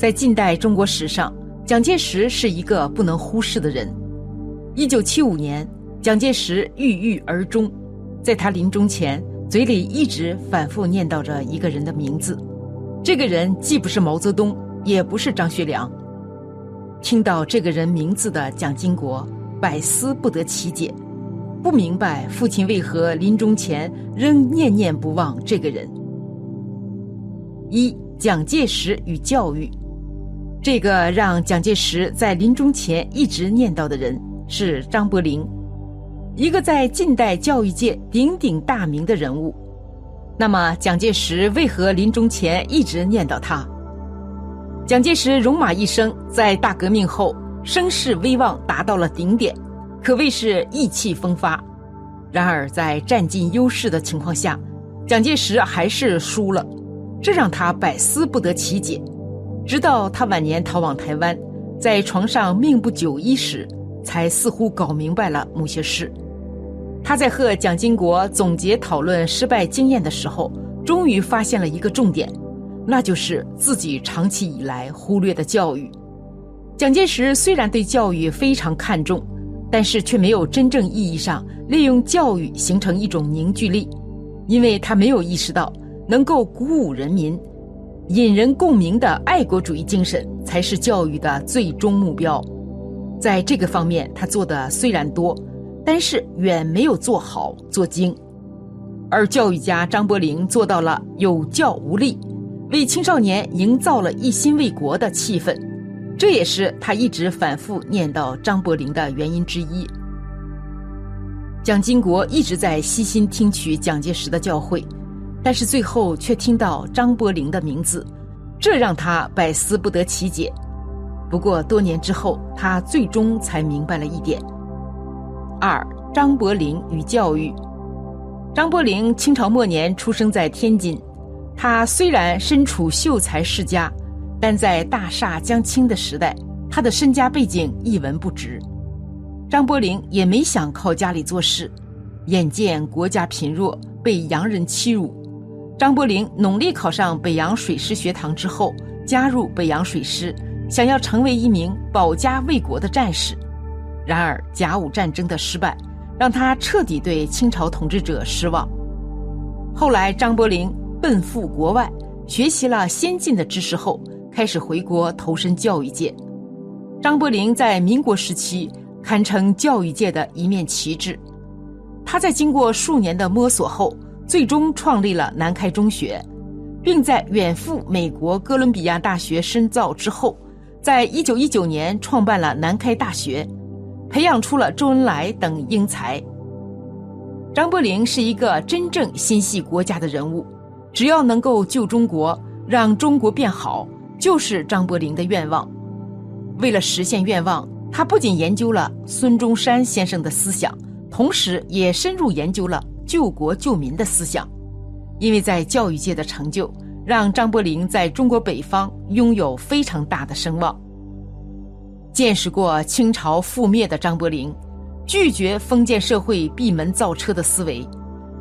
在近代中国史上，蒋介石是一个不能忽视的人。一九七五年，蒋介石郁郁而终，在他临终前，嘴里一直反复念叨着一个人的名字。这个人既不是毛泽东，也不是张学良。听到这个人名字的蒋经国，百思不得其解，不明白父亲为何临终前仍念念不忘这个人。一蒋介石与教育，这个让蒋介石在临终前一直念叨的人是张伯苓，一个在近代教育界鼎鼎大名的人物。那么，蒋介石为何临终前一直念叨他？蒋介石戎马一生，在大革命后声势威望达到了顶点，可谓是意气风发。然而，在占尽优势的情况下，蒋介石还是输了。这让他百思不得其解，直到他晚年逃往台湾，在床上命不久矣时，才似乎搞明白了某些事。他在和蒋经国总结讨论失败经验的时候，终于发现了一个重点，那就是自己长期以来忽略的教育。蒋介石虽然对教育非常看重，但是却没有真正意义上利用教育形成一种凝聚力，因为他没有意识到。能够鼓舞人民、引人共鸣的爱国主义精神，才是教育的最终目标。在这个方面，他做的虽然多，但是远没有做好做精。而教育家张伯苓做到了有教无类，为青少年营造了一心为国的气氛，这也是他一直反复念叨张伯苓的原因之一。蒋经国一直在悉心听取蒋介石的教诲。但是最后却听到张伯苓的名字，这让他百思不得其解。不过多年之后，他最终才明白了一点。二、张伯苓与教育。张伯苓清朝末年出生在天津，他虽然身处秀才世家，但在大厦将倾的时代，他的身家背景一文不值。张伯苓也没想靠家里做事，眼见国家贫弱，被洋人欺辱。张伯苓努力考上北洋水师学堂之后，加入北洋水师，想要成为一名保家卫国的战士。然而甲午战争的失败，让他彻底对清朝统治者失望。后来张伯苓奔赴国外，学习了先进的知识后，开始回国投身教育界。张伯苓在民国时期堪称教育界的一面旗帜。他在经过数年的摸索后。最终创立了南开中学，并在远赴美国哥伦比亚大学深造之后，在一九一九年创办了南开大学，培养出了周恩来等英才。张伯苓是一个真正心系国家的人物，只要能够救中国，让中国变好，就是张伯苓的愿望。为了实现愿望，他不仅研究了孙中山先生的思想，同时也深入研究了。救国救民的思想，因为在教育界的成就，让张伯苓在中国北方拥有非常大的声望。见识过清朝覆灭的张伯苓，拒绝封建社会闭门造车的思维，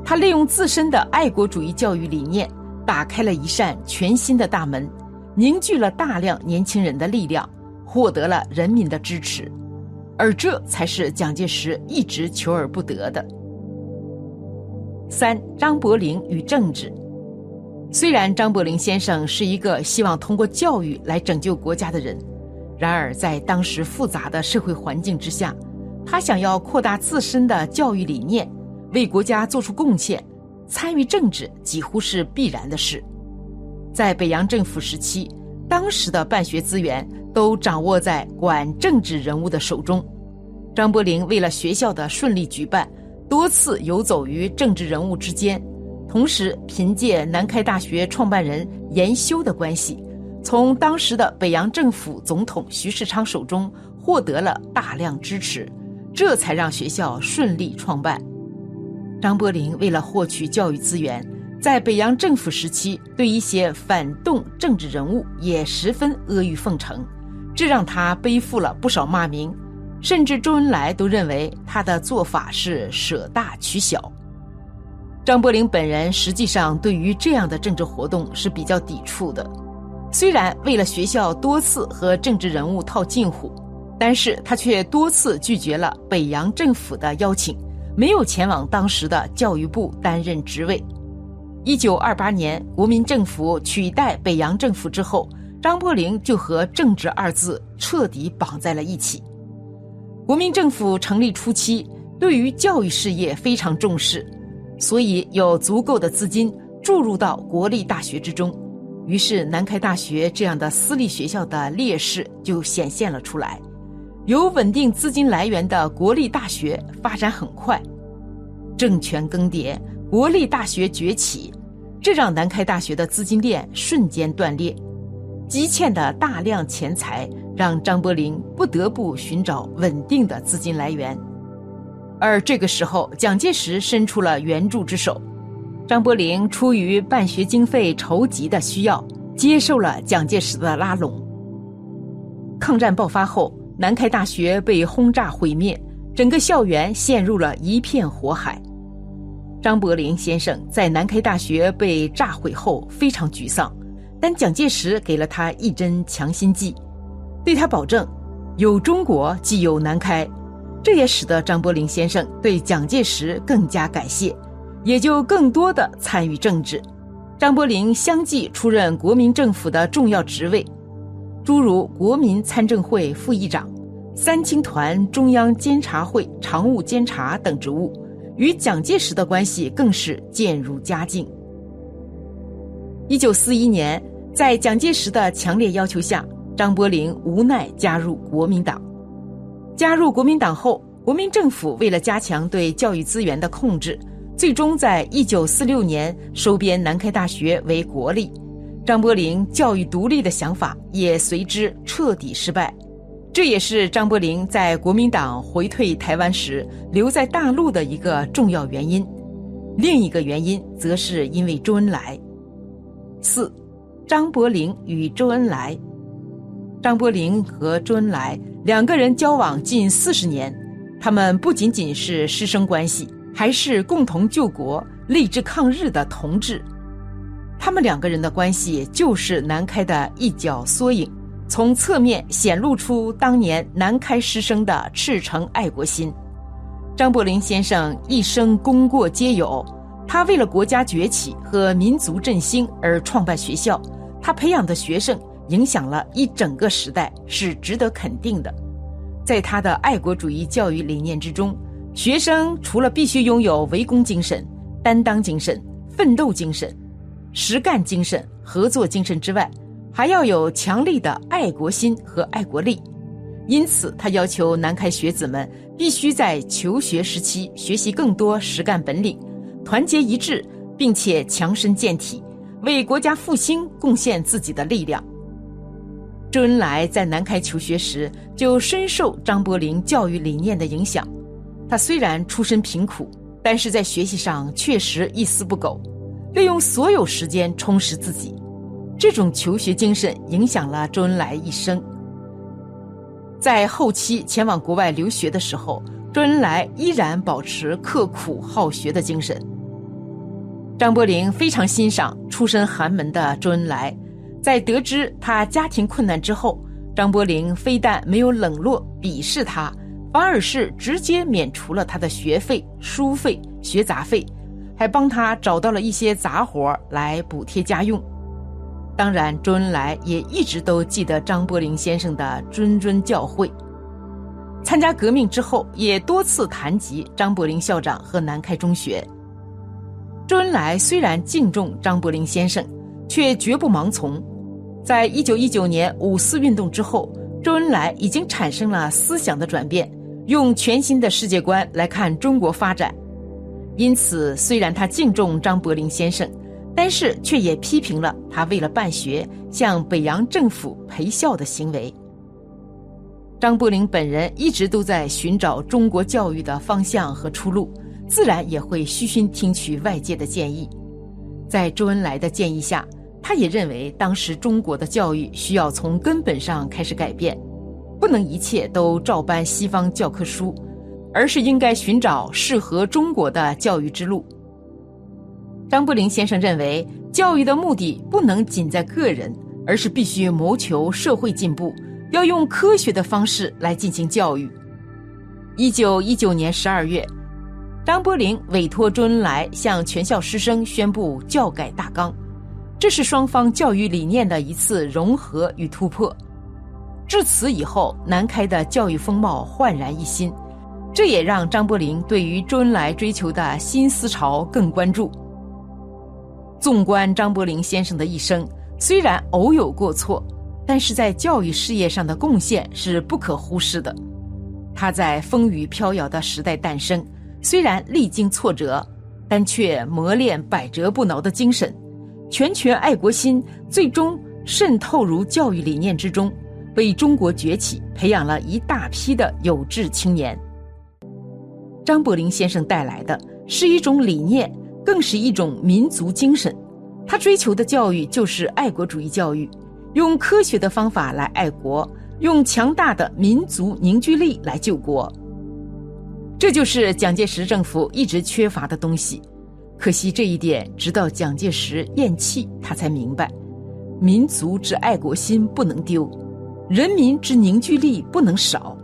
他利用自身的爱国主义教育理念，打开了一扇全新的大门，凝聚了大量年轻人的力量，获得了人民的支持，而这才是蒋介石一直求而不得的。三张伯苓与政治，虽然张伯苓先生是一个希望通过教育来拯救国家的人，然而在当时复杂的社会环境之下，他想要扩大自身的教育理念，为国家做出贡献，参与政治几乎是必然的事。在北洋政府时期，当时的办学资源都掌握在管政治人物的手中，张伯苓为了学校的顺利举办。多次游走于政治人物之间，同时凭借南开大学创办人严修的关系，从当时的北洋政府总统徐世昌手中获得了大量支持，这才让学校顺利创办。张伯苓为了获取教育资源，在北洋政府时期对一些反动政治人物也十分阿谀奉承，这让他背负了不少骂名。甚至周恩来都认为他的做法是舍大取小。张伯苓本人实际上对于这样的政治活动是比较抵触的，虽然为了学校多次和政治人物套近乎，但是他却多次拒绝了北洋政府的邀请，没有前往当时的教育部担任职位。一九二八年，国民政府取代北洋政府之后，张伯苓就和“政治”二字彻底绑在了一起。国民政府成立初期，对于教育事业非常重视，所以有足够的资金注入到国立大学之中。于是，南开大学这样的私立学校的劣势就显现了出来。有稳定资金来源的国立大学发展很快，政权更迭，国立大学崛起，这让南开大学的资金链瞬间断裂。积欠的大量钱财让张伯苓不得不寻找稳定的资金来源，而这个时候，蒋介石伸出了援助之手。张伯苓出于办学经费筹集的需要，接受了蒋介石的拉拢。抗战爆发后，南开大学被轰炸毁灭，整个校园陷入了一片火海。张伯苓先生在南开大学被炸毁后非常沮丧，但蒋介石给了他一针强心剂，对他保证：“有中国即有南开。”这也使得张伯苓先生对蒋介石更加感谢。也就更多的参与政治。张伯苓相继出任国民政府的重要职位，诸如国民参政会副议长、三青团中央监察会常务监察等职务，与蒋介石的关系更是渐入佳境。一九四一年，在蒋介石的强烈要求下，张伯苓无奈加入国民党。加入国民党后，国民政府为了加强对教育资源的控制。最终，在一九四六年收编南开大学为国立，张伯苓教育独立的想法也随之彻底失败。这也是张伯苓在国民党回退台湾时留在大陆的一个重要原因。另一个原因，则是因为周恩来。四，张伯苓与周恩来。张伯苓和周恩来两个人交往近四十年，他们不仅仅是师生关系。还是共同救国、立志抗日的同志，他们两个人的关系就是南开的一角缩影，从侧面显露出当年南开师生的赤诚爱国心。张伯苓先生一生功过皆有，他为了国家崛起和民族振兴而创办学校，他培养的学生影响了一整个时代，是值得肯定的。在他的爱国主义教育理念之中。学生除了必须拥有围攻精神、担当精神、奋斗精神、实干精神、合作精神之外，还要有强力的爱国心和爱国力。因此，他要求南开学子们必须在求学时期学习更多实干本领，团结一致，并且强身健体，为国家复兴贡献自己的力量。周恩来在南开求学时就深受张伯苓教育理念的影响。他虽然出身贫苦，但是在学习上确实一丝不苟，利用所有时间充实自己。这种求学精神影响了周恩来一生。在后期前往国外留学的时候，周恩来依然保持刻苦好学的精神。张伯苓非常欣赏出身寒门的周恩来，在得知他家庭困难之后，张伯苓非但没有冷落鄙视他。反而是直接免除了他的学费、书费、学杂费，还帮他找到了一些杂活来补贴家用。当然，周恩来也一直都记得张伯苓先生的谆谆教诲。参加革命之后，也多次谈及张伯苓校长和南开中学。周恩来虽然敬重张伯苓先生，却绝不盲从。在一九一九年五四运动之后，周恩来已经产生了思想的转变。用全新的世界观来看中国发展，因此虽然他敬重张伯苓先生，但是却也批评了他为了办学向北洋政府赔孝的行为。张伯苓本人一直都在寻找中国教育的方向和出路，自然也会虚心听取外界的建议。在周恩来的建议下，他也认为当时中国的教育需要从根本上开始改变。不能一切都照搬西方教科书，而是应该寻找适合中国的教育之路。张伯苓先生认为，教育的目的不能仅在个人，而是必须谋求社会进步，要用科学的方式来进行教育。一九一九年十二月，张伯苓委托周恩来向全校师生宣布教改大纲，这是双方教育理念的一次融合与突破。至此以后，南开的教育风貌焕然一新，这也让张伯苓对于周恩来追求的新思潮更关注。纵观张伯苓先生的一生。虽然偶有过错，但是在教育事业上的贡献是不可忽视的。他在风雨飘摇的时代诞生，虽然历经挫折，但却磨练百折不挠的精神，拳拳爱国心最终渗透入教育理念之中，为中国崛起培养了一大批的有志青年。张伯苓先生带来的是一种理念，更是一种民族精神。他追求的教育就是爱国主义教育，用科学的方法来爱国，用强大的民族凝聚力来救国。这就是蒋介石政府一直缺乏的东西。可惜这一点，直到蒋介石咽气，他才明白：民族之爱国心不能丢，人民之凝聚力不能少。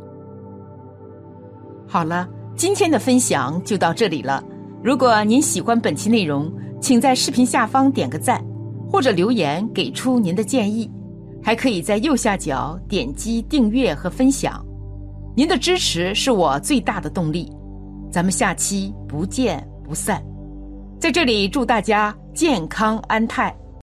好了，今天的分享就到这里了。如果您喜欢本期内容，请在视频下方点个赞，或者留言给出您的建议，还可以在右下角点击订阅和分享。您的支持是我最大的动力。咱们下期不见不散。在这里祝大家健康安泰。